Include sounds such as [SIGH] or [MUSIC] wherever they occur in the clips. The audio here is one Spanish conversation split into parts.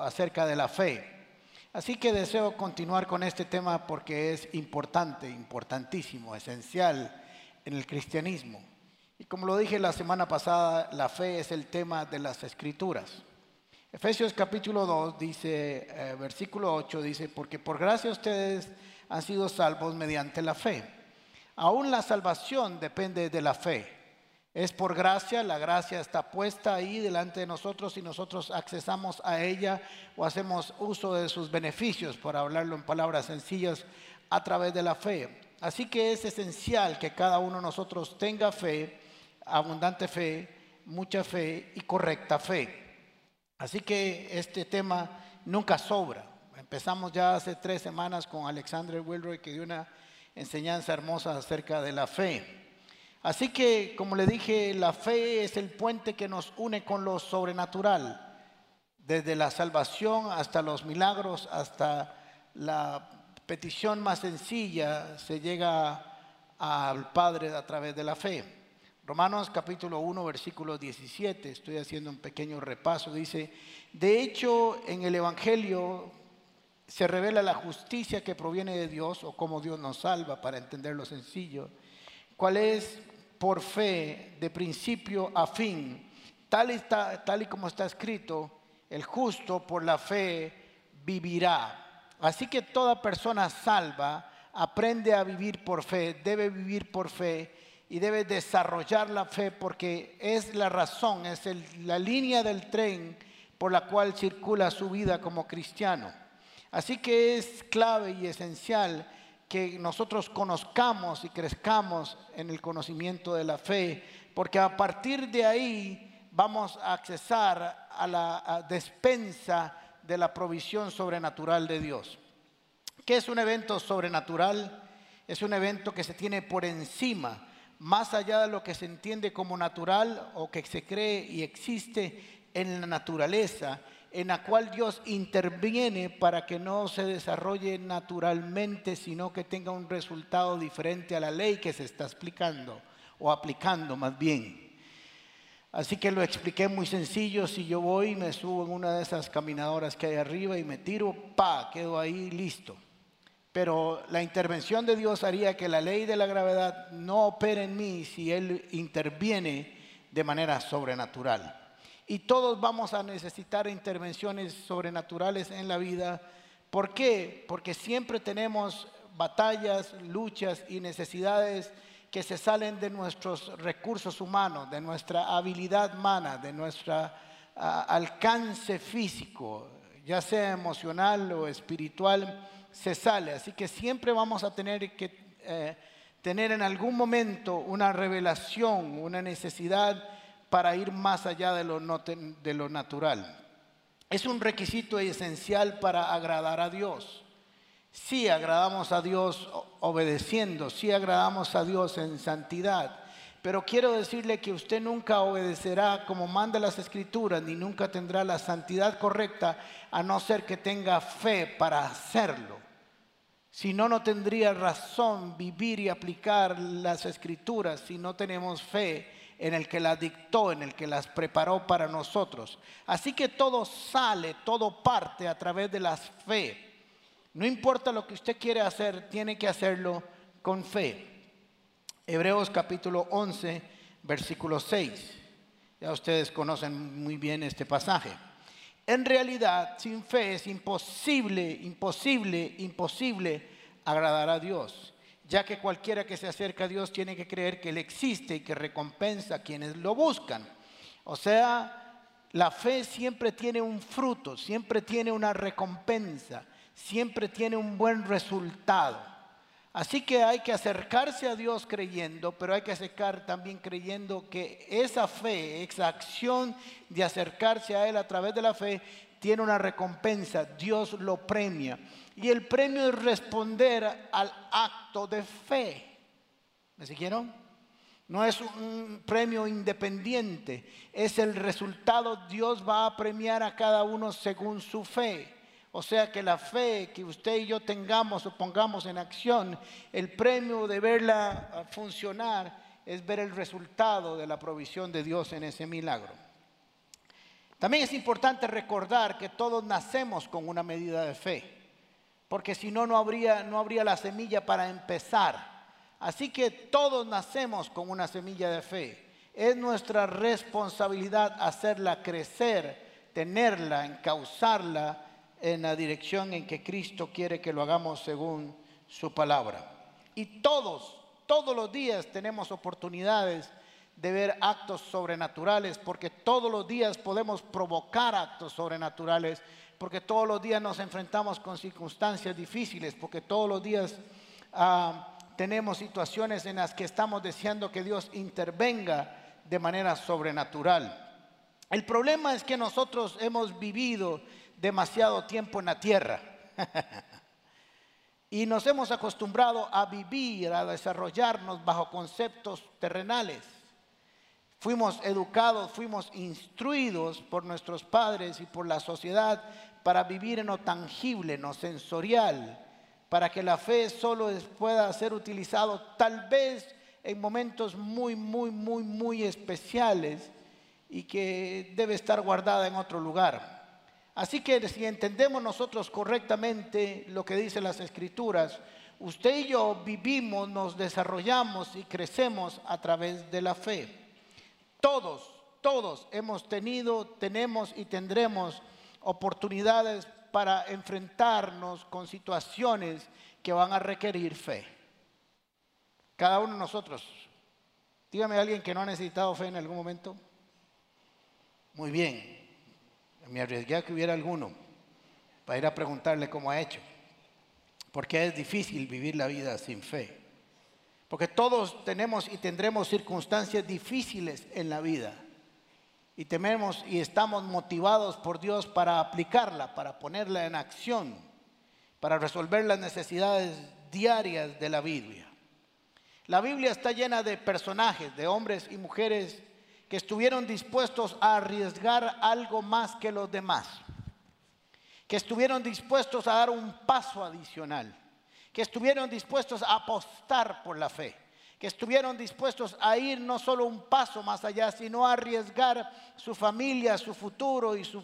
acerca de la fe. Así que deseo continuar con este tema porque es importante, importantísimo, esencial en el cristianismo. Y como lo dije la semana pasada, la fe es el tema de las escrituras. Efesios capítulo 2 dice, eh, versículo 8 dice, porque por gracia ustedes han sido salvos mediante la fe. Aún la salvación depende de la fe. Es por gracia, la gracia está puesta ahí delante de nosotros y nosotros accesamos a ella o hacemos uso de sus beneficios, por hablarlo en palabras sencillas, a través de la fe. Así que es esencial que cada uno de nosotros tenga fe, abundante fe, mucha fe y correcta fe. Así que este tema nunca sobra. Empezamos ya hace tres semanas con Alexander Wilroy que dio una enseñanza hermosa acerca de la fe. Así que, como le dije, la fe es el puente que nos une con lo sobrenatural, desde la salvación hasta los milagros, hasta la petición más sencilla, se llega al Padre a través de la fe. Romanos capítulo 1, versículo 17, estoy haciendo un pequeño repaso, dice, de hecho en el Evangelio se revela la justicia que proviene de Dios o cómo Dios nos salva, para entenderlo sencillo, cuál es por fe de principio a fin, tal, tal y como está escrito, el justo por la fe vivirá. Así que toda persona salva aprende a vivir por fe, debe vivir por fe y debe desarrollar la fe porque es la razón, es la línea del tren por la cual circula su vida como cristiano. Así que es clave y esencial que nosotros conozcamos y crezcamos en el conocimiento de la fe, porque a partir de ahí vamos a accesar a la despensa de la provisión sobrenatural de Dios. ¿Qué es un evento sobrenatural? Es un evento que se tiene por encima más allá de lo que se entiende como natural o que se cree y existe en la naturaleza, en la cual Dios interviene para que no se desarrolle naturalmente, sino que tenga un resultado diferente a la ley que se está explicando o aplicando más bien. Así que lo expliqué muy sencillo, si yo voy y me subo en una de esas caminadoras que hay arriba y me tiro, pa, quedo ahí listo. Pero la intervención de Dios haría que la ley de la gravedad no opere en mí si Él interviene de manera sobrenatural. Y todos vamos a necesitar intervenciones sobrenaturales en la vida. ¿Por qué? Porque siempre tenemos batallas, luchas y necesidades que se salen de nuestros recursos humanos, de nuestra habilidad humana, de nuestro ah, alcance físico, ya sea emocional o espiritual se sale. Así que siempre vamos a tener que eh, tener en algún momento una revelación, una necesidad para ir más allá de lo, de lo natural. Es un requisito esencial para agradar a Dios. Si agradamos a Dios obedeciendo, si agradamos a Dios en santidad, pero quiero decirle que usted nunca obedecerá como manda las escrituras, ni nunca tendrá la santidad correcta, a no ser que tenga fe para hacerlo. Si no, no tendría razón vivir y aplicar las escrituras si no tenemos fe en el que las dictó, en el que las preparó para nosotros. Así que todo sale, todo parte a través de la fe. No importa lo que usted quiere hacer, tiene que hacerlo con fe. Hebreos capítulo 11, versículo 6. Ya ustedes conocen muy bien este pasaje. En realidad, sin fe es imposible, imposible, imposible agradar a Dios, ya que cualquiera que se acerca a Dios tiene que creer que Él existe y que recompensa a quienes lo buscan. O sea, la fe siempre tiene un fruto, siempre tiene una recompensa, siempre tiene un buen resultado. Así que hay que acercarse a Dios creyendo, pero hay que acercar también creyendo que esa fe, esa acción de acercarse a Él a través de la fe, tiene una recompensa, Dios lo premia. Y el premio es responder al acto de fe. ¿Me siguieron? No es un premio independiente, es el resultado, Dios va a premiar a cada uno según su fe. O sea que la fe que usted y yo tengamos o pongamos en acción, el premio de verla funcionar es ver el resultado de la provisión de Dios en ese milagro. También es importante recordar que todos nacemos con una medida de fe, porque si no, no habría, no habría la semilla para empezar. Así que todos nacemos con una semilla de fe. Es nuestra responsabilidad hacerla crecer, tenerla, encauzarla en la dirección en que Cristo quiere que lo hagamos según su palabra. Y todos, todos los días tenemos oportunidades de ver actos sobrenaturales, porque todos los días podemos provocar actos sobrenaturales, porque todos los días nos enfrentamos con circunstancias difíciles, porque todos los días ah, tenemos situaciones en las que estamos deseando que Dios intervenga de manera sobrenatural. El problema es que nosotros hemos vivido demasiado tiempo en la tierra [LAUGHS] y nos hemos acostumbrado a vivir, a desarrollarnos bajo conceptos terrenales. Fuimos educados, fuimos instruidos por nuestros padres y por la sociedad para vivir en lo tangible, en lo sensorial, para que la fe solo pueda ser utilizado tal vez en momentos muy, muy, muy, muy especiales y que debe estar guardada en otro lugar. Así que si entendemos nosotros correctamente lo que dicen las escrituras, usted y yo vivimos, nos desarrollamos y crecemos a través de la fe. Todos, todos hemos tenido, tenemos y tendremos oportunidades para enfrentarnos con situaciones que van a requerir fe. Cada uno de nosotros. Dígame a alguien que no ha necesitado fe en algún momento. Muy bien. Me arriesgué a que hubiera alguno para ir a preguntarle cómo ha hecho. Porque es difícil vivir la vida sin fe. Porque todos tenemos y tendremos circunstancias difíciles en la vida y tememos y estamos motivados por Dios para aplicarla, para ponerla en acción, para resolver las necesidades diarias de la Biblia. La Biblia está llena de personajes, de hombres y mujeres que estuvieron dispuestos a arriesgar algo más que los demás, que estuvieron dispuestos a dar un paso adicional, que estuvieron dispuestos a apostar por la fe que estuvieron dispuestos a ir no solo un paso más allá, sino a arriesgar su familia, su futuro y, su,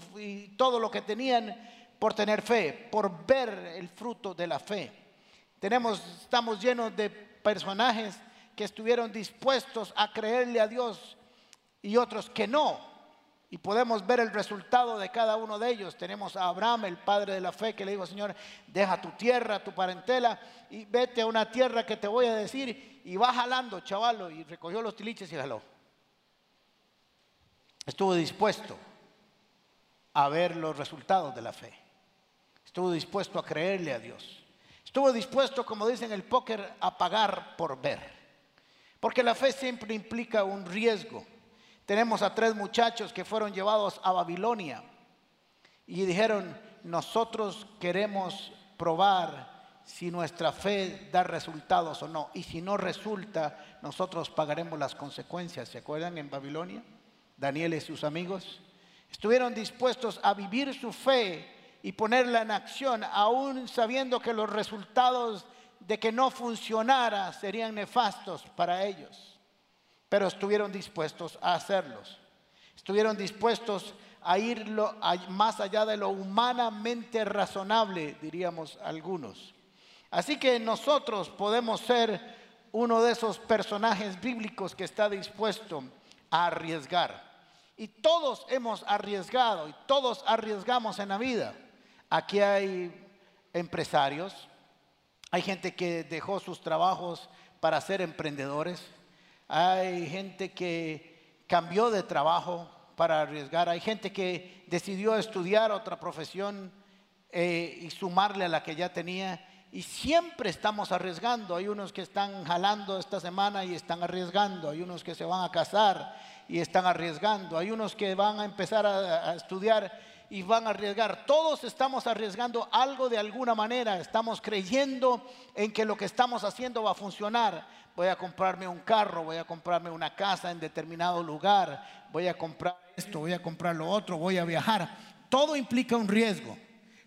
todo lo que tenían por tener fe, por ver el fruto de la fe. Tenemos, estamos llenos de personajes que estuvieron dispuestos a creerle a Dios y otros que no. Y podemos ver el resultado de cada uno de ellos. Tenemos a Abraham, el padre de la fe, que le dijo, Señor, deja tu tierra, tu parentela, y vete a una tierra que te voy a decir. Y va jalando, chavalo, y recogió los tiliches y jaló. Estuvo dispuesto a ver los resultados de la fe. Estuvo dispuesto a creerle a Dios. Estuvo dispuesto, como dicen el póker, a pagar por ver. Porque la fe siempre implica un riesgo. Tenemos a tres muchachos que fueron llevados a Babilonia y dijeron, nosotros queremos probar si nuestra fe da resultados o no. Y si no resulta, nosotros pagaremos las consecuencias. ¿Se acuerdan en Babilonia? Daniel y sus amigos estuvieron dispuestos a vivir su fe y ponerla en acción, aún sabiendo que los resultados de que no funcionara serían nefastos para ellos pero estuvieron dispuestos a hacerlos. Estuvieron dispuestos a ir más allá de lo humanamente razonable, diríamos algunos. Así que nosotros podemos ser uno de esos personajes bíblicos que está dispuesto a arriesgar. Y todos hemos arriesgado y todos arriesgamos en la vida. Aquí hay empresarios, hay gente que dejó sus trabajos para ser emprendedores hay gente que cambió de trabajo para arriesgar, hay gente que decidió estudiar otra profesión eh, y sumarle a la que ya tenía. Y siempre estamos arriesgando. Hay unos que están jalando esta semana y están arriesgando. Hay unos que se van a casar y están arriesgando. Hay unos que van a empezar a, a estudiar y van a arriesgar. Todos estamos arriesgando algo de alguna manera. Estamos creyendo en que lo que estamos haciendo va a funcionar voy a comprarme un carro, voy a comprarme una casa en determinado lugar, voy a comprar esto, voy a comprar lo otro, voy a viajar. Todo implica un riesgo.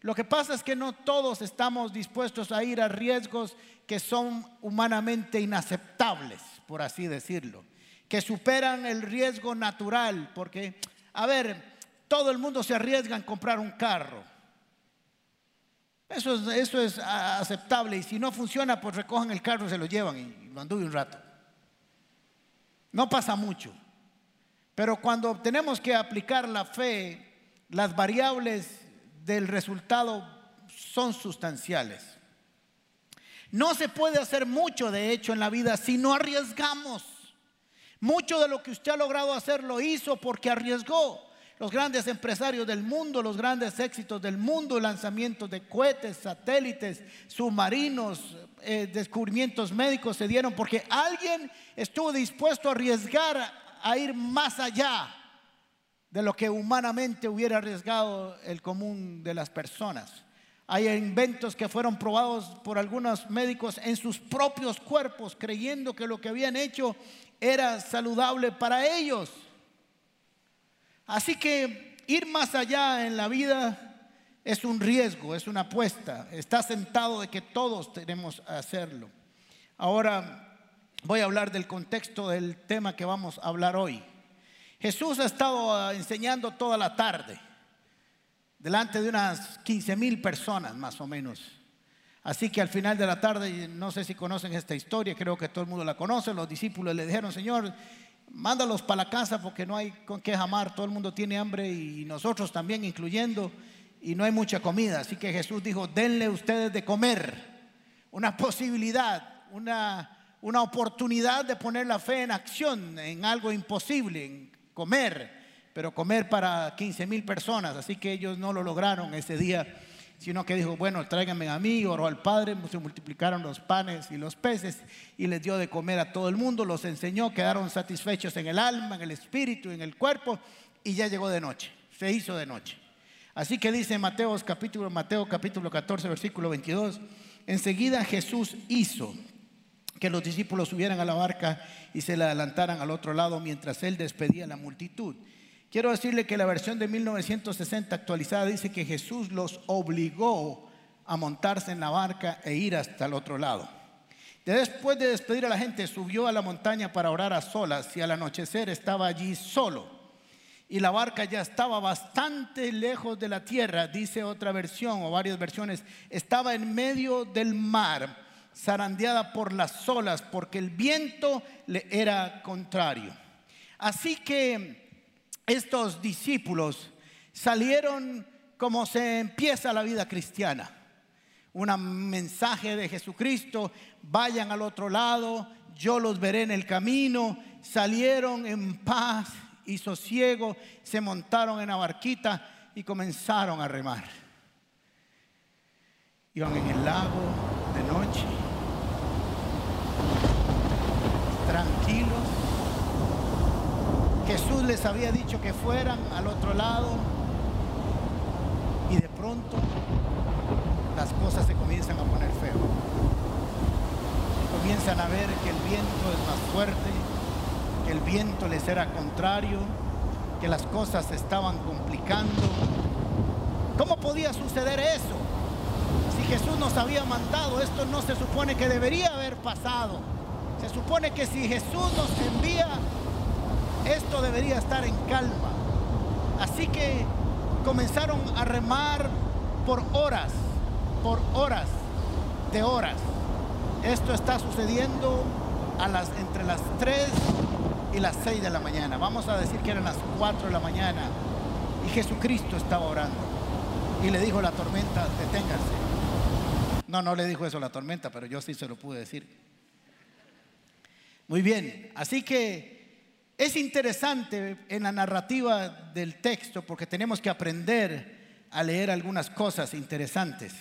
Lo que pasa es que no todos estamos dispuestos a ir a riesgos que son humanamente inaceptables, por así decirlo, que superan el riesgo natural, porque, a ver, todo el mundo se arriesga en comprar un carro. Eso es, aceptable y si no funciona, pues recojan el carro, se lo llevan y lo un rato. No pasa mucho. Pero cuando tenemos que aplicar la fe, las variables del resultado son sustanciales. No se puede hacer mucho, de hecho, en la vida si no arriesgamos. Mucho de lo que usted ha logrado hacer lo hizo porque arriesgó. Los grandes empresarios del mundo, los grandes éxitos del mundo, lanzamientos de cohetes, satélites, submarinos, eh, descubrimientos médicos se dieron porque alguien estuvo dispuesto a arriesgar a ir más allá de lo que humanamente hubiera arriesgado el común de las personas. Hay inventos que fueron probados por algunos médicos en sus propios cuerpos, creyendo que lo que habían hecho era saludable para ellos. Así que ir más allá en la vida es un riesgo, es una apuesta. Está sentado de que todos tenemos que hacerlo. Ahora voy a hablar del contexto del tema que vamos a hablar hoy. Jesús ha estado ah, enseñando toda la tarde, delante de unas 15 mil personas más o menos. Así que al final de la tarde, no sé si conocen esta historia, creo que todo el mundo la conoce, los discípulos le dijeron, Señor, mándalos para la casa porque no hay con qué jamar, todo el mundo tiene hambre y nosotros también incluyendo, y no hay mucha comida. Así que Jesús dijo, denle ustedes de comer, una posibilidad, una, una oportunidad de poner la fe en acción, en algo imposible, en comer, pero comer para 15 mil personas. Así que ellos no lo lograron ese día, sino que dijo, bueno, tráiganme a mí, oró al Padre, se multiplicaron los panes y los peces y les dio de comer a todo el mundo, los enseñó, quedaron satisfechos en el alma, en el espíritu, en el cuerpo y ya llegó de noche, se hizo de noche. Así que dice Mateo capítulo, Mateo capítulo 14, versículo 22, enseguida Jesús hizo que los discípulos subieran a la barca y se la adelantaran al otro lado mientras él despedía a la multitud. Quiero decirle que la versión de 1960 actualizada dice que Jesús los obligó a montarse en la barca e ir hasta el otro lado. Después de despedir a la gente, subió a la montaña para orar a solas y al anochecer estaba allí solo. Y la barca ya estaba bastante lejos de la tierra, dice otra versión o varias versiones, estaba en medio del mar zarandeada por las olas, porque el viento le era contrario. Así que estos discípulos salieron como se empieza la vida cristiana. Un mensaje de Jesucristo, vayan al otro lado, yo los veré en el camino. Salieron en paz y sosiego, se montaron en la barquita y comenzaron a remar. Iban en el lago de noche tranquilos. Jesús les había dicho que fueran al otro lado y de pronto las cosas se comienzan a poner feo. Comienzan a ver que el viento es más fuerte, que el viento les era contrario, que las cosas se estaban complicando. ¿Cómo podía suceder eso? Si Jesús nos había mandado, esto no se supone que debería haber pasado. Se supone que si Jesús nos envía, esto debería estar en calma. Así que comenzaron a remar por horas, por horas de horas. Esto está sucediendo entre las 3 y las 6 de la mañana. Vamos a decir que eran las 4 de la mañana. Y Jesucristo estaba orando. Y le dijo a la tormenta, deténgase. No, no le dijo eso a la tormenta, pero yo sí se lo pude decir. Muy bien, así que es interesante en la narrativa del texto porque tenemos que aprender a leer algunas cosas interesantes.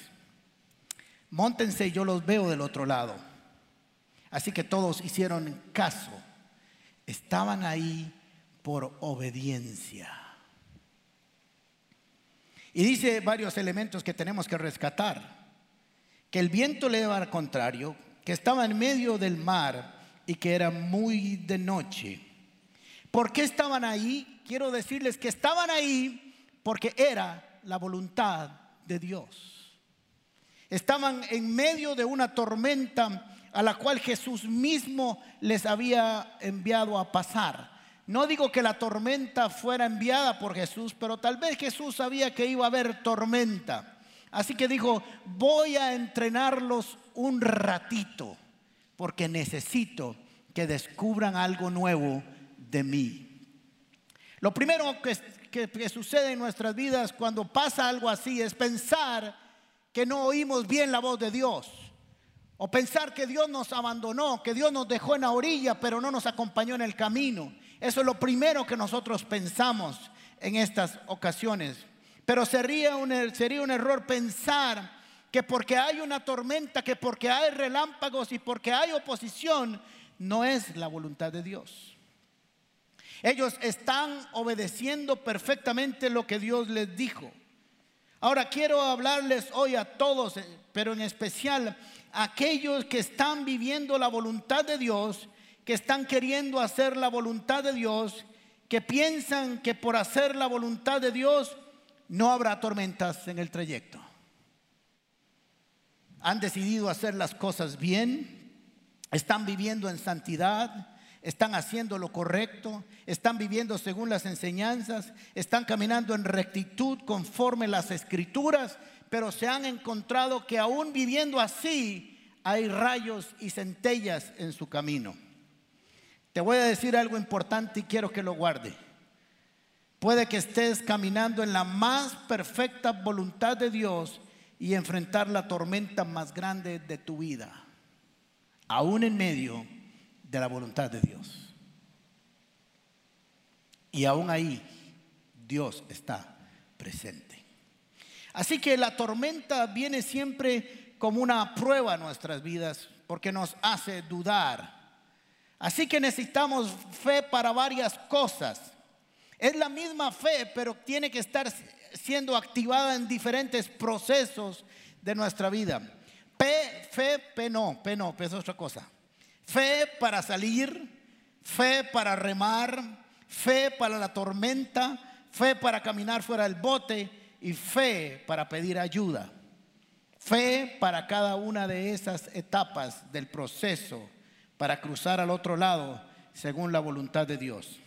Móntense yo los veo del otro lado. Así que todos hicieron caso. Estaban ahí por obediencia. Y dice varios elementos que tenemos que rescatar. Que el viento le iba al contrario, que estaba en medio del mar y que era muy de noche. ¿Por qué estaban ahí? Quiero decirles que estaban ahí porque era la voluntad de Dios. Estaban en medio de una tormenta a la cual Jesús mismo les había enviado a pasar. No digo que la tormenta fuera enviada por Jesús, pero tal vez Jesús sabía que iba a haber tormenta. Así que dijo, voy a entrenarlos un ratito, porque necesito que descubran algo nuevo de mí. Lo primero que, sucede en nuestras vidas cuando pasa algo así es pensar que no oímos bien la voz de Dios. O pensar que Dios nos abandonó, que Dios nos dejó en la orilla, pero no nos acompañó en el camino. Eso es lo primero que nosotros pensamos en estas ocasiones. Pero sería un, sería un error pensar que porque hay una tormenta, que porque hay relámpagos y porque hay oposición, no es la voluntad de Dios. Ellos están obedeciendo perfectamente lo que Dios les dijo. Ahora quiero hablarles hoy a todos, eh, pero en especial a aquellos que están viviendo la voluntad de Dios, que están queriendo hacer la voluntad de Dios, que piensan que por hacer la voluntad de Dios no habrá tormentas en el trayecto. Han decidido hacer las cosas bien, están viviendo en santidad, están haciendo lo correcto, están viviendo según las enseñanzas, están caminando en rectitud conforme las escrituras, pero se han encontrado que aún viviendo así hay rayos y centellas en su camino. Te voy a decir algo importante y quiero que lo guarde. Puede que estés caminando en la más perfecta voluntad de Dios y enfrentar la tormenta más grande de tu vida, aún en medio de la voluntad de Dios. Y aún ahí Dios está presente. Así que la tormenta viene siempre como una prueba a nuestras vidas porque nos hace dudar. Así que necesitamos fe para varias cosas. Es la misma fe, pero tiene que estar siendo activada en diferentes procesos de nuestra vida. P, fe, P no, P no, P es otra cosa. Fe para salir, fe para remar, fe para la tormenta, fe para caminar fuera del bote y fe para pedir ayuda. Fe para cada una de esas etapas del proceso para cruzar al otro lado según la voluntad de Dios.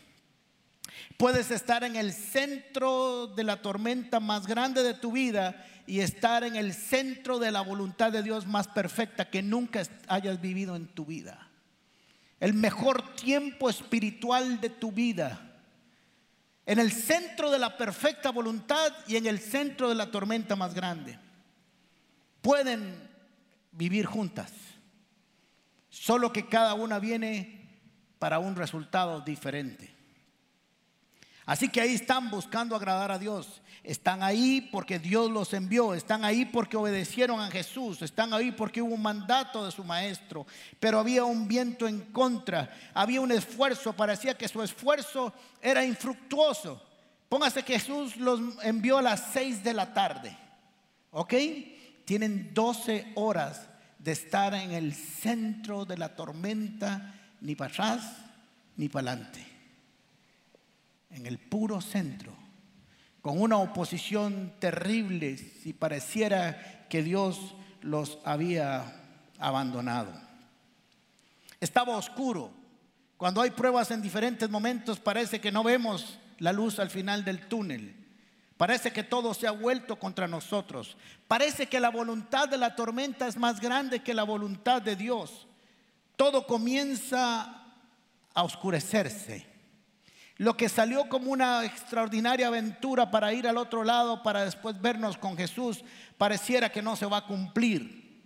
Puedes estar en el centro de la tormenta más grande de tu vida y estar en el centro de la voluntad de Dios más perfecta que nunca hayas vivido en tu vida el mejor tiempo espiritual de tu vida, en el centro de la perfecta voluntad y en el centro de la tormenta más grande. Pueden vivir juntas, solo que cada una viene para un resultado diferente. Así que ahí están buscando agradar a Dios. Están ahí porque Dios los envió. Están ahí porque obedecieron a Jesús. Están ahí porque hubo un mandato de su maestro. Pero había un viento en contra. Había un esfuerzo. Parecía que su esfuerzo era infructuoso. Póngase que Jesús los envió a las seis de la tarde. ¿Ok? Tienen 12 horas de estar en el centro de la tormenta, ni para atrás ni para adelante en el puro centro, con una oposición terrible si pareciera que Dios los había abandonado. Estaba oscuro. Cuando hay pruebas en diferentes momentos parece que no vemos la luz al final del túnel. Parece que todo se ha vuelto contra nosotros. Parece que la voluntad de la tormenta es más grande que la voluntad de Dios. Todo comienza a oscurecerse. Lo que salió como una extraordinaria aventura para ir al otro lado, para después vernos con Jesús, pareciera que no se va a cumplir.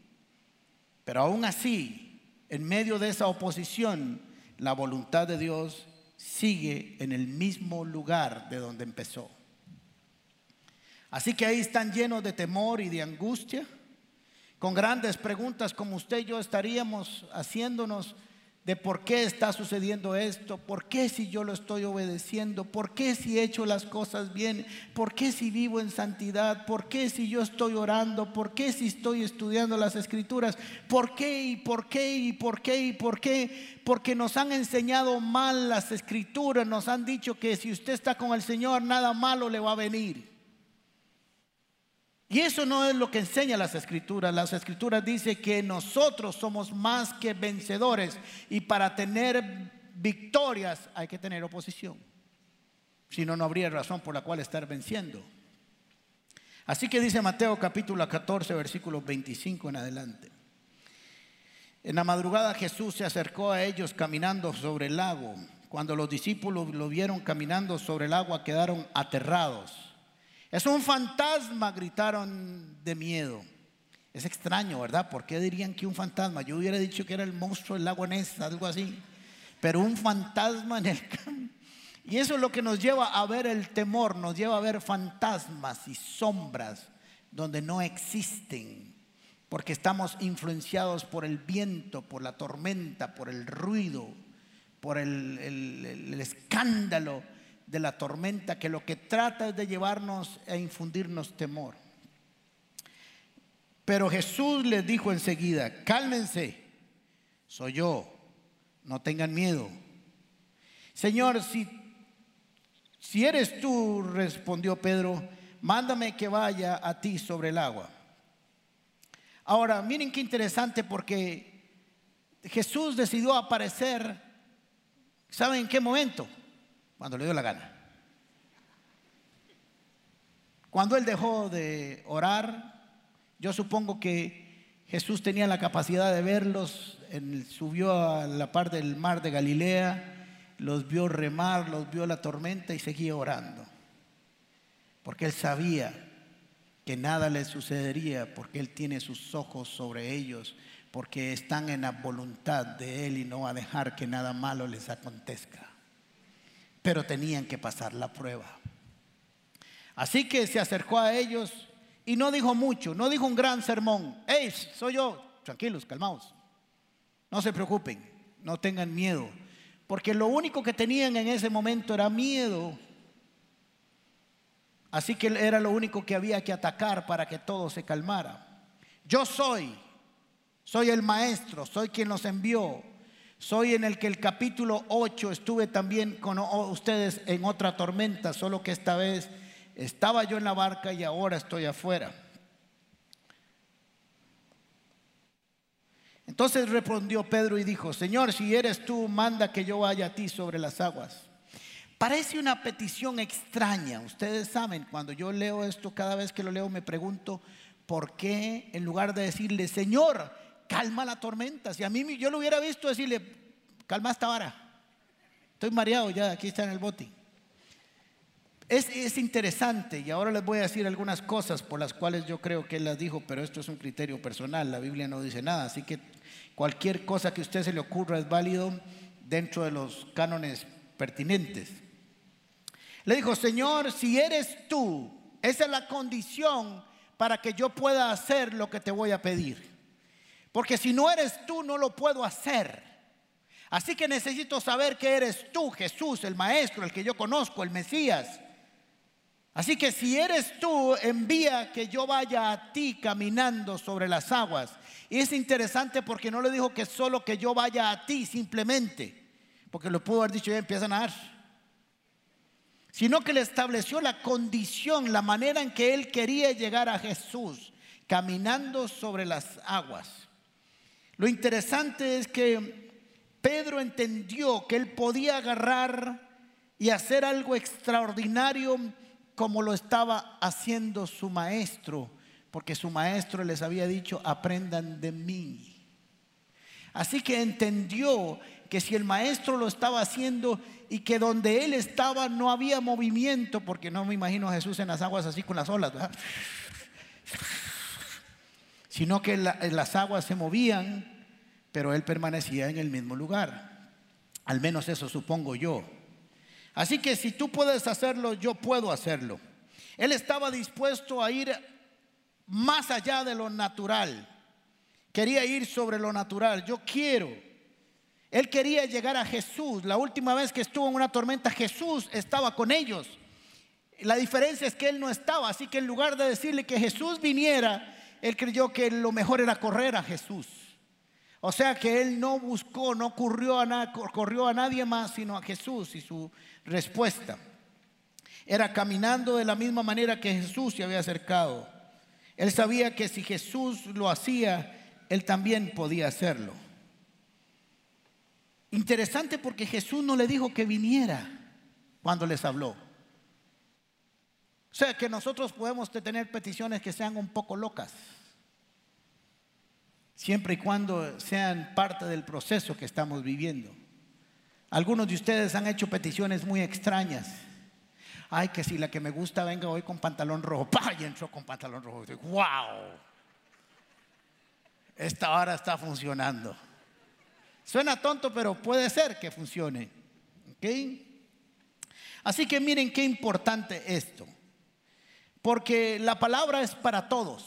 Pero aún así, en medio de esa oposición, la voluntad de Dios sigue en el mismo lugar de donde empezó. Así que ahí están llenos de temor y de angustia, con grandes preguntas como usted y yo estaríamos haciéndonos de por qué está sucediendo esto, por qué si yo lo estoy obedeciendo, por qué si he hecho las cosas bien, por qué si vivo en santidad, por qué si yo estoy orando, por qué si estoy estudiando las escrituras, por qué y por qué y por qué y por qué, porque nos han enseñado mal las escrituras, nos han dicho que si usted está con el Señor nada malo le va a venir. Y eso no es lo que enseña las escrituras. Las escrituras dicen que nosotros somos más que vencedores y para tener victorias hay que tener oposición. Si no, no habría razón por la cual estar venciendo. Así que dice Mateo capítulo 14, versículos 25 en adelante. En la madrugada Jesús se acercó a ellos caminando sobre el lago. Cuando los discípulos lo vieron caminando sobre el agua quedaron aterrados. Es un fantasma, gritaron de miedo. Es extraño, ¿verdad? ¿Por qué dirían que un fantasma? Yo hubiera dicho que era el monstruo del lago Ness, algo así. Pero un fantasma en el campo. Y eso es lo que nos lleva a ver el temor, nos lleva a ver fantasmas y sombras donde no existen, porque estamos influenciados por el viento, por la tormenta, por el ruido, por el, el escándalo de la tormenta, que lo que trata es de llevarnos a infundirnos temor. Pero Jesús les dijo enseguida, cálmense, soy yo, no tengan miedo. Señor, si, si eres tú, respondió Pedro, mándame que vaya a ti sobre el agua. Ahora, miren qué interesante porque Jesús decidió aparecer, ¿saben en qué momento? Cuando le dio la gana. Cuando él dejó de orar, yo supongo que Jesús tenía la capacidad de verlos, subió a la parte del mar de Galilea, los vio remar, los vio la tormenta y seguía orando. Porque él sabía que nada les sucedería, porque él tiene sus ojos sobre ellos, porque están en la voluntad de él y no va a dejar que nada malo les acontezca. Pero tenían que pasar la prueba. Así que se acercó a ellos y no dijo mucho, no dijo un gran sermón. ¡Ey, soy yo! Tranquilos, calmaos. No se preocupen, no tengan miedo. Porque lo único que tenían en ese momento era miedo. Así que era lo único que había que atacar para que todo se calmara. Yo soy, soy el maestro, soy quien los envió. Soy en el que el capítulo 8 estuve también con ustedes en otra tormenta, solo que esta vez estaba yo en la barca y ahora estoy afuera. Entonces respondió Pedro y dijo, Señor, si eres tú, manda que yo vaya a ti sobre las aguas. Parece una petición extraña. Ustedes saben, cuando yo leo esto, cada vez que lo leo me pregunto, ¿por qué en lugar de decirle, Señor, calma la tormenta? Si a mí yo lo hubiera visto decirle, calma esta vara. Estoy mareado ya, aquí está en el bote. Es, interesante y ahora les voy a decir algunas cosas por las cuales yo creo que él las dijo, pero esto es un criterio personal, la Biblia no dice nada, así que cualquier cosa que a usted se le ocurra es válido dentro de los cánones pertinentes. Le dijo, Señor, si eres tú, esa es la condición para que yo pueda hacer lo que te voy a pedir. Porque si no eres tú, no lo puedo hacer. Así que necesito saber que eres tú, Jesús, el Maestro, el que yo conozco, el Mesías. Así que si eres tú, envía que yo vaya a ti caminando sobre las aguas. Y es interesante porque no le dijo que solo que yo vaya a ti simplemente, porque lo pudo haber dicho ya empieza a nadar. Sino que le estableció la condición, la manera en que él quería llegar a Jesús, caminando sobre las aguas. Lo interesante es que Pedro entendió que él podía agarrar y hacer algo extraordinario como lo estaba haciendo su maestro, porque su maestro les había dicho, aprendan de mí. Así que entendió que si el maestro lo estaba haciendo y que donde él estaba no había movimiento, porque no me imagino a Jesús en las aguas así con las olas, sino que las aguas se movían, pero él permanecía en el mismo lugar. Al menos eso supongo yo. Así que si tú puedes hacerlo, yo puedo hacerlo. Él estaba dispuesto a ir más allá de lo natural. Quería ir sobre lo natural. Yo quiero. Él quería llegar a Jesús. La última vez que estuvo en una tormenta, Jesús estaba con ellos. La diferencia es que él no estaba. Así que en lugar de decirle que Jesús viniera, él creyó que lo mejor era correr a Jesús. O sea que él no buscó, no corrió a, a nadie más sino a Jesús y su respuesta. Era caminando de la misma manera que Jesús se había acercado. Él sabía que si Jesús lo hacía, él también podía hacerlo. Interesante porque Jesús no le dijo que viniera cuando les habló. O sea que nosotros podemos tener peticiones que sean un poco locas, siempre y cuando sean parte del proceso que estamos viviendo. Algunos de ustedes han hecho peticiones muy extrañas. Ay, que si la que me gusta venga hoy con pantalón rojo. [LAUGHS] ¡Pah! Y entró con pantalón rojo. ¡Wow! Esta hora está funcionando. Suena tonto, pero puede ser que funcione. Así que miren qué importante esto. Porque la palabra es para todos.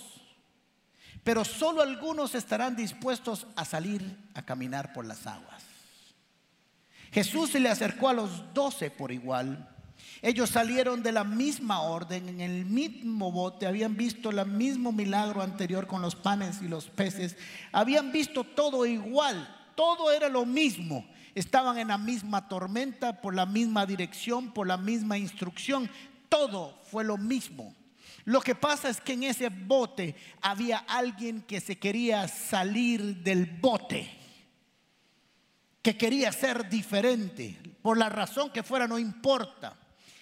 Pero solo algunos estarán dispuestos a salir a caminar por las aguas. Jesús se le acercó a los doce por igual. Ellos salieron de la misma orden, en el mismo bote, habían visto el mismo milagro anterior con los panes y los peces, habían visto todo igual todo era lo mismo. Estaban en la misma tormenta, por la misma dirección, por la misma instrucción. Todo fue lo mismo. Lo que pasa es que en ese bote había alguien que se quería salir del bote, que quería ser diferente. Por la razón que fuera, no importa.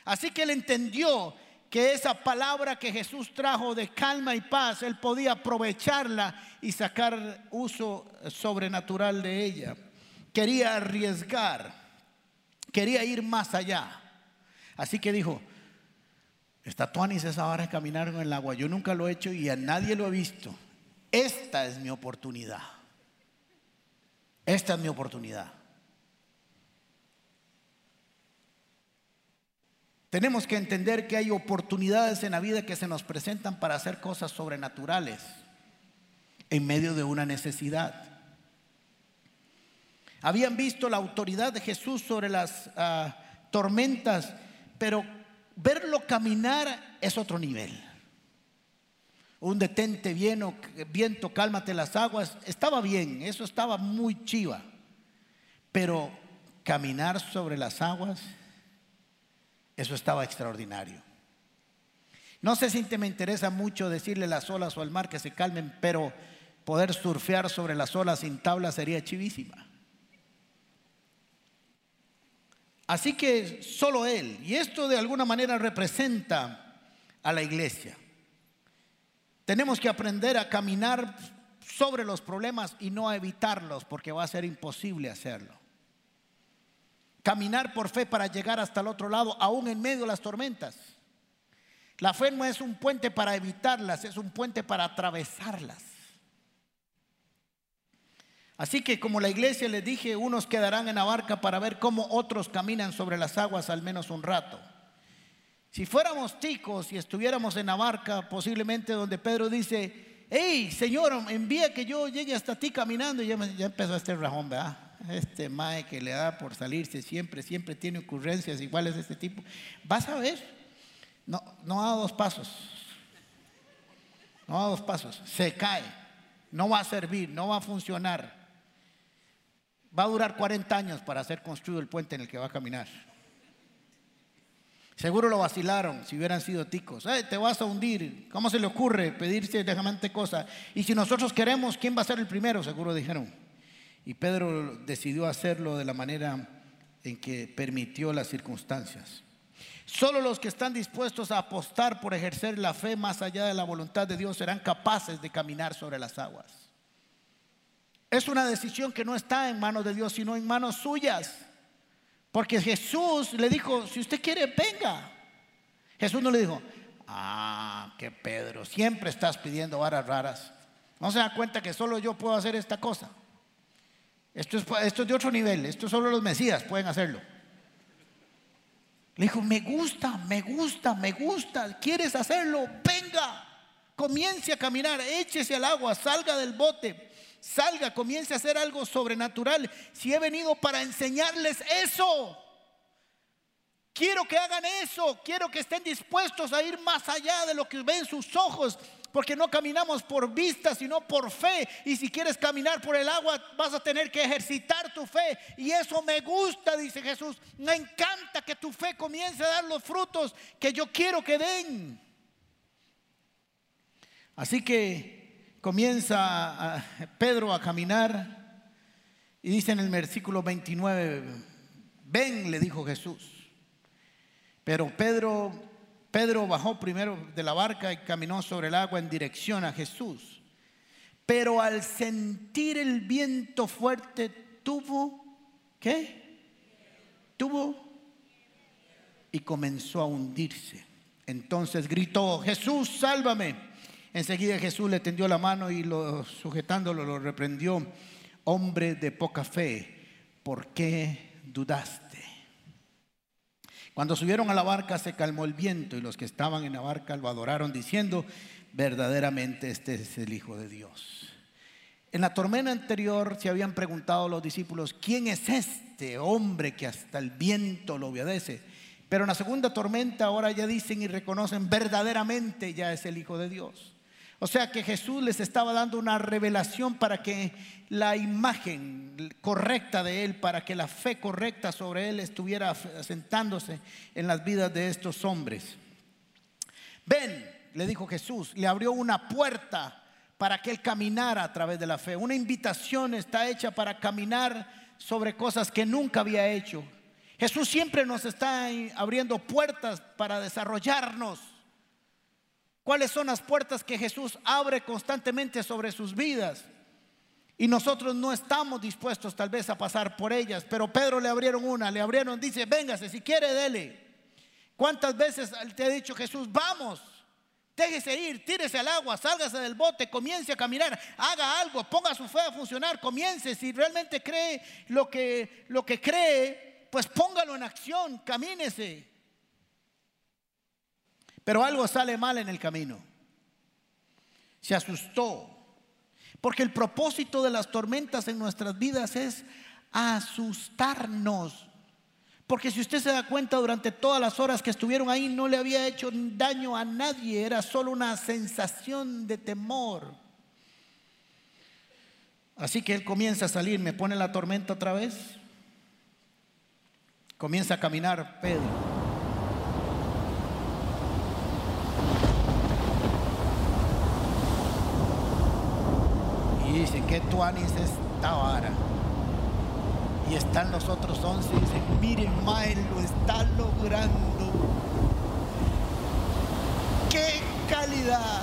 Así que él entendió que esa palabra que Jesús trajo de calma y paz, él podía aprovecharla y sacar uso sobrenatural de ella. Quería arriesgar, quería ir más allá. Así que dijo, está Tuanis esa hora de caminar en el agua, yo nunca lo he hecho y a nadie lo he visto. Esta es mi oportunidad. Esta es mi oportunidad. Tenemos que entender que hay oportunidades en la vida que se nos presentan para hacer cosas sobrenaturales en medio de una necesidad. Habían visto la autoridad de Jesús sobre las ah, tormentas, pero verlo caminar es otro nivel. Un detente viento, viento, cálmate las aguas, estaba bien, eso estaba muy chiva. Pero caminar sobre las aguas eso estaba extraordinario. No sé si te me interesa mucho decirle las olas o al mar que se calmen, pero poder surfear sobre las olas sin tabla sería chivísima. Así que solo Él, y esto de alguna manera representa a la iglesia. Tenemos que aprender a caminar sobre los problemas y no a evitarlos, porque va a ser imposible hacerlo. Caminar por fe para llegar hasta el otro lado, aún en medio de las tormentas. La fe no es un puente para evitarlas, es un puente para atravesarlas. Así que como la iglesia les dije, unos quedarán en la barca para ver cómo otros caminan sobre las aguas al menos un rato. Si fuéramos ticos y estuviéramos en la barca, posiblemente donde Pedro dice, hey, Señor, envía que yo llegue hasta ti caminando, y ya, ya empezó este rajón, ¿verdad? este mae que le da por salirse siempre, siempre tiene ocurrencias iguales de este tipo. Vas a ver, no, no da dos pasos, no da dos pasos, se cae, no va a servir, no va a funcionar. Va a durar 40 años para ser construido el puente en el que va a caminar. Seguro lo vacilaron si hubieran sido ticos. te vas a hundir. ¿Cómo se le ocurre pedirse semejante cosa? Y si nosotros queremos, ¿quién va a ser el primero? Seguro dijeron. Y Pedro decidió hacerlo de la manera en que permitió las circunstancias. Solo los que están dispuestos a apostar por ejercer la fe más allá de la voluntad de Dios serán capaces de caminar sobre las aguas. Es una decisión que no está en manos de Dios, sino en manos suyas. Porque Jesús le dijo, si usted quiere, venga. Jesús no le dijo, ah, que Pedro, siempre estás pidiendo varas raras. No se da cuenta que solo yo puedo hacer esta cosa. Esto es, de otro nivel, esto solo los Mesías pueden hacerlo. Le dijo, me gusta, me gusta, me gusta, ¿quieres hacerlo? Venga, comience a caminar, échese al agua, salga del bote, salga, comience a hacer algo sobrenatural. Si he venido para enseñarles eso, quiero que hagan eso, quiero que estén dispuestos a ir más allá de lo que ven sus ojos, porque no caminamos por vista, sino por fe. Y si quieres caminar por el agua, vas a tener que ejercitar tu fe. Y eso me gusta, dice Jesús. Me encanta que tu fe comience a dar los frutos que yo quiero que den. Así que comienza Pedro a caminar. Y dice en el versículo 29, ven, le dijo Jesús. Pero Pedro, Pedro bajó primero de la barca y caminó sobre el agua en dirección a Jesús. Pero al sentir el viento fuerte, tuvo, ¿qué? Tuvo y comenzó a hundirse. Entonces gritó, Jesús, sálvame. Enseguida Jesús le tendió la mano y lo, sujetándolo lo reprendió, hombre de poca fe, ¿por qué dudaste? Cuando subieron a la barca se calmó el viento y los que estaban en la barca lo adoraron diciendo, verdaderamente este es el Hijo de Dios. En la tormenta anterior se habían preguntado los discípulos, ¿quién es este hombre que hasta el viento lo obedece? Pero en la segunda tormenta ahora ya dicen y reconocen verdaderamente ya es el Hijo de Dios. O sea que Jesús les estaba dando una revelación para que la imagen correcta de Él, para que la fe correcta sobre Él estuviera asentándose en las vidas de estos hombres. Ven, le dijo Jesús, le abrió una puerta para que Él caminara a través de la fe. Una invitación está hecha para caminar sobre cosas que nunca había hecho Jesús siempre nos está abriendo puertas para desarrollarnos. ¿Cuáles son las puertas que Jesús abre constantemente sobre sus vidas? Y nosotros no estamos dispuestos tal vez a pasar por ellas, pero Pedro le abrieron una, le abrieron, dice, véngase, si quiere, dele. ¿Cuántas veces te ha dicho Jesús, vamos, déjese ir, tírese al agua, sálgase del bote, comience a caminar, haga algo, ponga su fe a funcionar, comience, si realmente cree lo que, lo que cree, pues póngalo en acción, camínese. Pero algo sale mal en el camino. Se asustó. Porque el propósito de las tormentas en nuestras vidas es asustarnos. Porque si usted se da cuenta, durante todas las horas que estuvieron ahí no le había hecho daño a nadie, era solo una sensación de temor. Así que él comienza a salir, me pone la tormenta otra vez. Comienza a caminar Pedro. Dice, que tuanis es esta? Y están los otros once y dicen, miren, Mae, lo está logrando. ¡Qué calidad!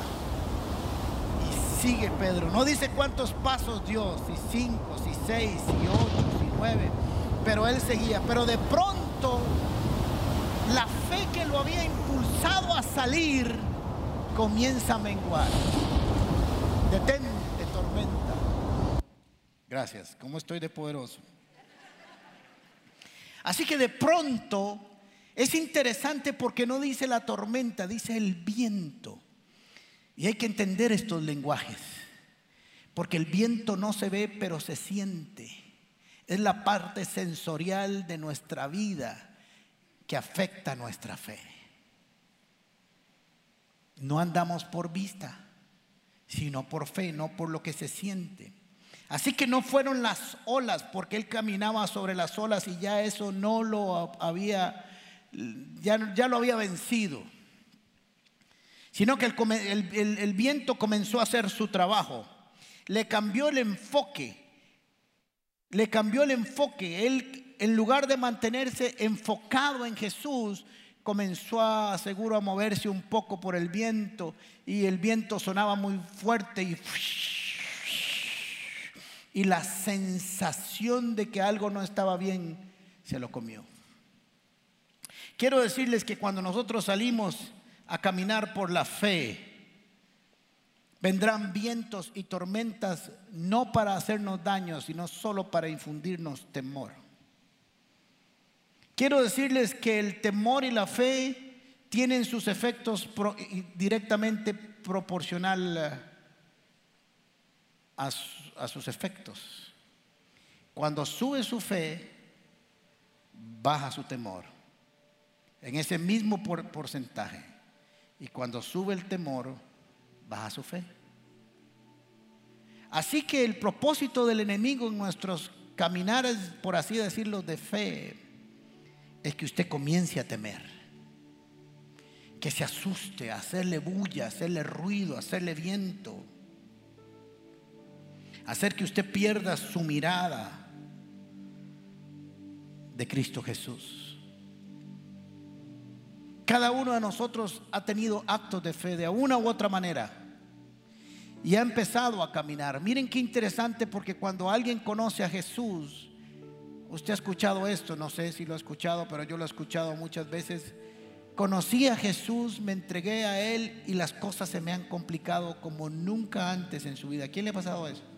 Y sigue Pedro. No dice cuántos pasos dio, si cinco, si seis, si ocho, si nueve pero él seguía. Pero de pronto, la fe que lo había impulsado a salir comienza a menguar. Detente. Gracias. ¿Cómo estoy de poderoso? Así que de pronto es interesante porque no dice la tormenta, dice el viento. Y hay que entender estos lenguajes. Porque el viento no se ve, pero se siente. Es la parte sensorial de nuestra vida que afecta nuestra fe. No andamos por vista, sino por fe, no por lo que se siente. Así que no fueron las olas, porque él caminaba sobre las olas y ya eso no lo había, ya, ya lo había vencido. Sino que el, viento comenzó a hacer su trabajo. Le cambió el enfoque le cambió el enfoque. Él, en lugar de mantenerse enfocado en Jesús, comenzó a, seguro, a moverse un poco por el viento y el viento sonaba muy fuerte y, y la sensación de que algo no estaba bien se lo comió. Quiero decirles que cuando nosotros salimos a caminar por la fe, Vendrán vientos y tormentas no para hacernos daño, sino solo para infundirnos temor. Quiero decirles que el temor y la fe tienen sus efectos directamente proporcional eh, a, a sus efectos. Cuando sube su fe, baja su temor. En ese mismo porcentaje. Y cuando sube el temor, baja su fe. Así que el propósito del enemigo en nuestros caminares, por así decirlo, de fe, es que usted comience a temer, que se asuste, hacerle bulla, hacerle ruido, hacerle viento, hacer que usted pierda su mirada de Cristo Jesús. Cada uno de nosotros ha tenido actos de fe de una u otra manera y ha empezado a caminar. Miren qué interesante porque cuando alguien conoce a Jesús, usted ha escuchado esto, no sé si lo ha escuchado, pero yo lo he escuchado muchas veces. Conocí a Jesús, me entregué a Él y las cosas se me han complicado como nunca antes en su vida. ¿Quién le ha pasado eso?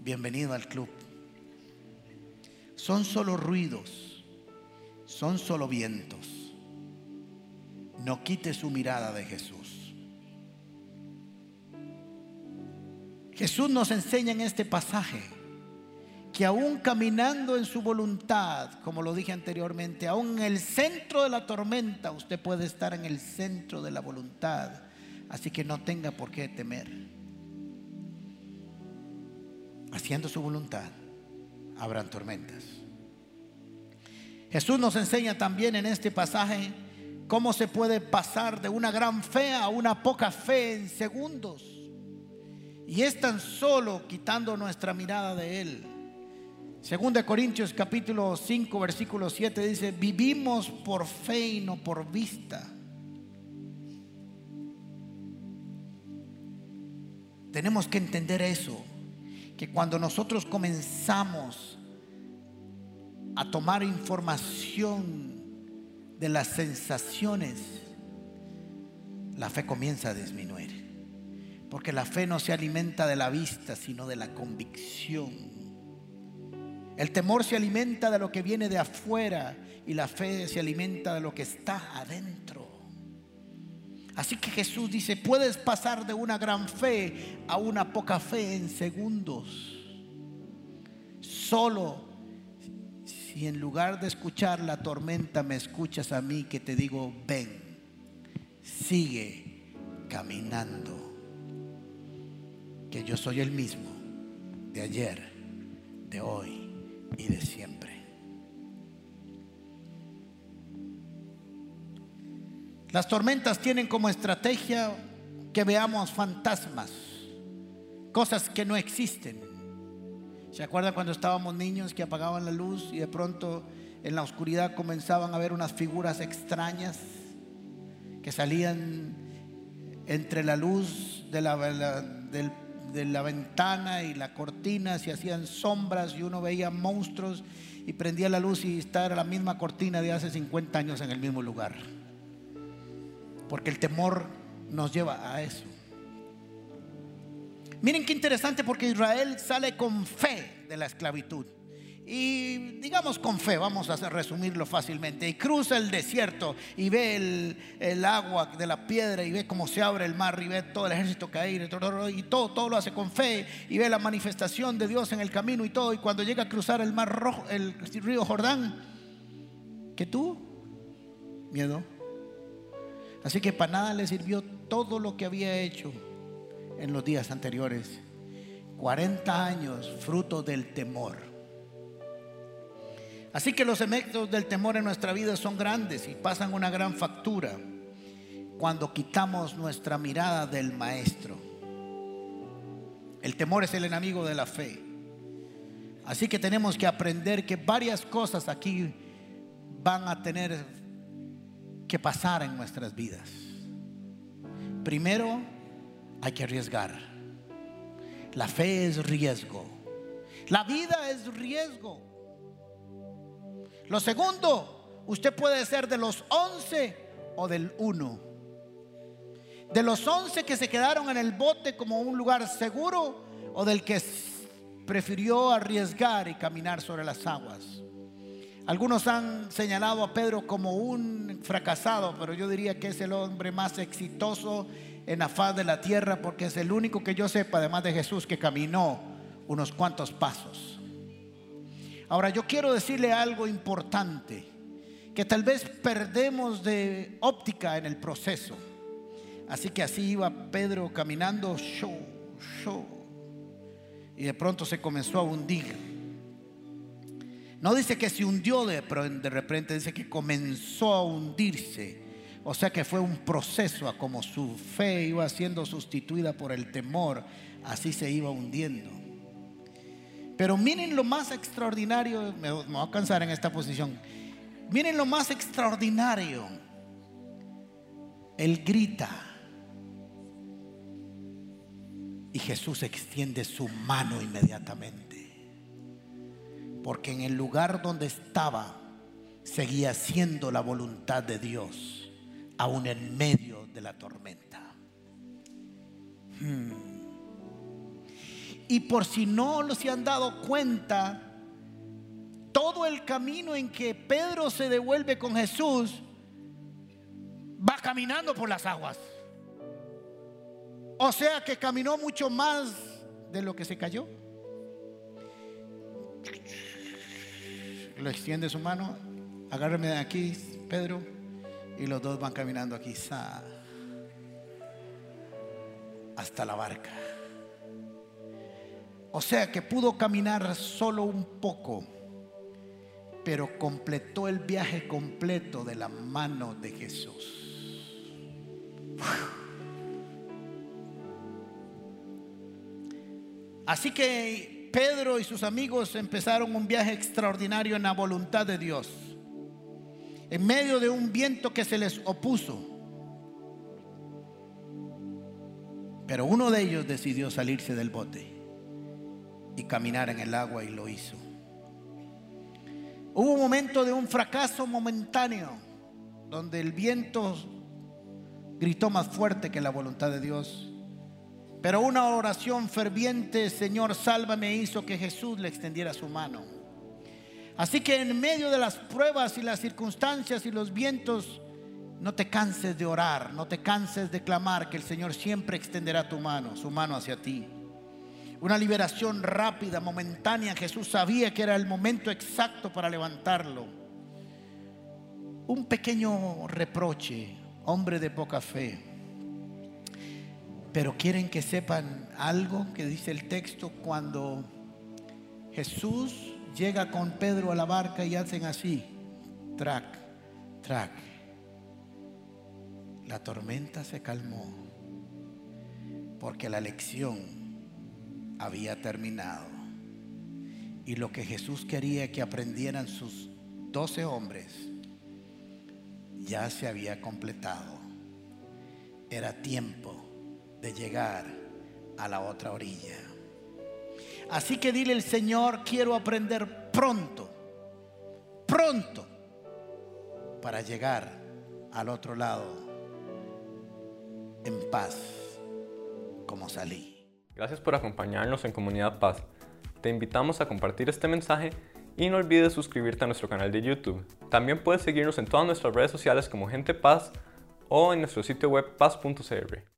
Bienvenido al club. Son solo ruidos, son solo vientos. No quite su mirada de Jesús. Jesús nos enseña en este pasaje que aún caminando en su voluntad, como lo dije anteriormente, aún en el centro de la tormenta, usted puede estar en el centro de la voluntad. Así que no tenga por qué temer. Haciendo su voluntad, habrán tormentas. Jesús nos enseña también en este pasaje cómo se puede pasar de una gran fe a una poca fe en segundos. Y es tan solo quitando nuestra mirada de Él. Según de Corintios capítulo 5 versículo 7 dice, vivimos por fe y no por vista. Tenemos que entender eso, que cuando nosotros comenzamos a tomar información de las sensaciones, la fe comienza a disminuir. Porque la fe no se alimenta de la vista, sino de la convicción. El temor se alimenta de lo que viene de afuera y la fe se alimenta de lo que está adentro. Así que Jesús dice, puedes pasar de una gran fe a una poca fe en segundos. Solo si en lugar de escuchar la tormenta me escuchas a mí que te digo, ven, sigue caminando que yo soy el mismo de ayer, de hoy y de siempre. Las tormentas tienen como estrategia que veamos fantasmas, cosas que no existen. ¿Se acuerdan cuando estábamos niños que apagaban la luz y de pronto en la oscuridad comenzaban a ver unas figuras extrañas que salían entre la luz de la, de la ventana y la cortina se hacían sombras y uno veía monstruos y prendía la luz y estaba la misma cortina de hace 50 años en el mismo lugar. Porque el temor nos lleva a eso. Miren qué interesante porque Israel sale con fe de la esclavitud y digamos con fe, vamos a resumirlo fácilmente, y cruza el desierto y ve el, agua de la piedra y ve cómo se abre el mar y ve todo el ejército caer y todo, todo lo hace con fe y ve la manifestación de Dios en el camino y todo. Y cuando llega a cruzar el mar rojo, el río Jordán, que tú, miedo. Así que para nada le sirvió todo lo que había hecho en los días anteriores. 40 años fruto del temor Así que los efectos del temor en nuestra vida son grandes y pasan una gran factura cuando quitamos nuestra mirada del Maestro. El temor es el enemigo de la fe. Así que tenemos que aprender que varias cosas aquí van a tener que pasar en nuestras vidas. Primero, hay que arriesgar. La fe es riesgo. La vida es riesgo. Lo segundo, usted puede ser de los once o del uno. De los once que se quedaron en el bote como un lugar seguro o del que prefirió arriesgar y caminar sobre las aguas. Algunos han señalado a Pedro como un fracasado, pero yo diría que es el hombre más exitoso en la faz de la tierra porque es el único que yo sepa, además de Jesús, que caminó unos cuantos pasos. Ahora yo quiero decirle algo importante, que tal vez perdemos de óptica en el proceso. Así que así iba Pedro caminando, show, show, y de pronto se comenzó a hundir. No dice que se hundió de, de repente, dice que comenzó a hundirse. O sea que fue un proceso a como su fe iba siendo sustituida por el temor, así se iba hundiendo. Pero miren lo más extraordinario, me, me voy a cansar en esta posición. Miren lo más extraordinario. Él grita. Y Jesús extiende su mano inmediatamente. Porque en el lugar donde estaba seguía siendo la voluntad de Dios, aún en medio de la tormenta. Hmm. Y por si no se han dado cuenta, todo el camino en que Pedro se devuelve con Jesús, va caminando por las aguas. O sea que caminó mucho más de lo que se cayó. Lo extiende su mano, agárreme de aquí, Pedro, y los dos van caminando aquí hasta la barca. O sea que pudo caminar solo un poco, pero completó el viaje completo de la mano de Jesús. Así que Pedro y sus amigos empezaron un viaje extraordinario en la voluntad de Dios, en medio de un viento que se les opuso. Pero uno de ellos decidió salirse del bote y caminar en el agua y lo hizo. Hubo un momento de un fracaso momentáneo, donde el viento gritó más fuerte que la voluntad de Dios. Pero una oración ferviente, Señor, sálvame, hizo que Jesús le extendiera su mano. Así que en medio de las pruebas y las circunstancias y los vientos, no te canses de orar, no te canses de clamar que el Señor siempre extenderá tu mano, su mano hacia ti. Una liberación rápida, momentánea. Jesús sabía que era el momento exacto para levantarlo. Un pequeño reproche, hombre de poca fe. Pero quieren que sepan algo que dice el texto cuando Jesús llega con Pedro a la barca y hacen así, track, track. La tormenta se calmó porque la lección había terminado. Y lo que Jesús quería que aprendieran sus doce hombres ya se había completado. Era tiempo de llegar a la otra orilla. Así que dile el Señor, quiero aprender pronto, pronto, para llegar al otro lado en paz como salí. Gracias por acompañarnos en Comunidad Paz. Te invitamos a compartir este mensaje y no olvides suscribirte a nuestro canal de YouTube. También puedes seguirnos en todas nuestras redes sociales como Gente Paz o en nuestro sitio web paz.cr.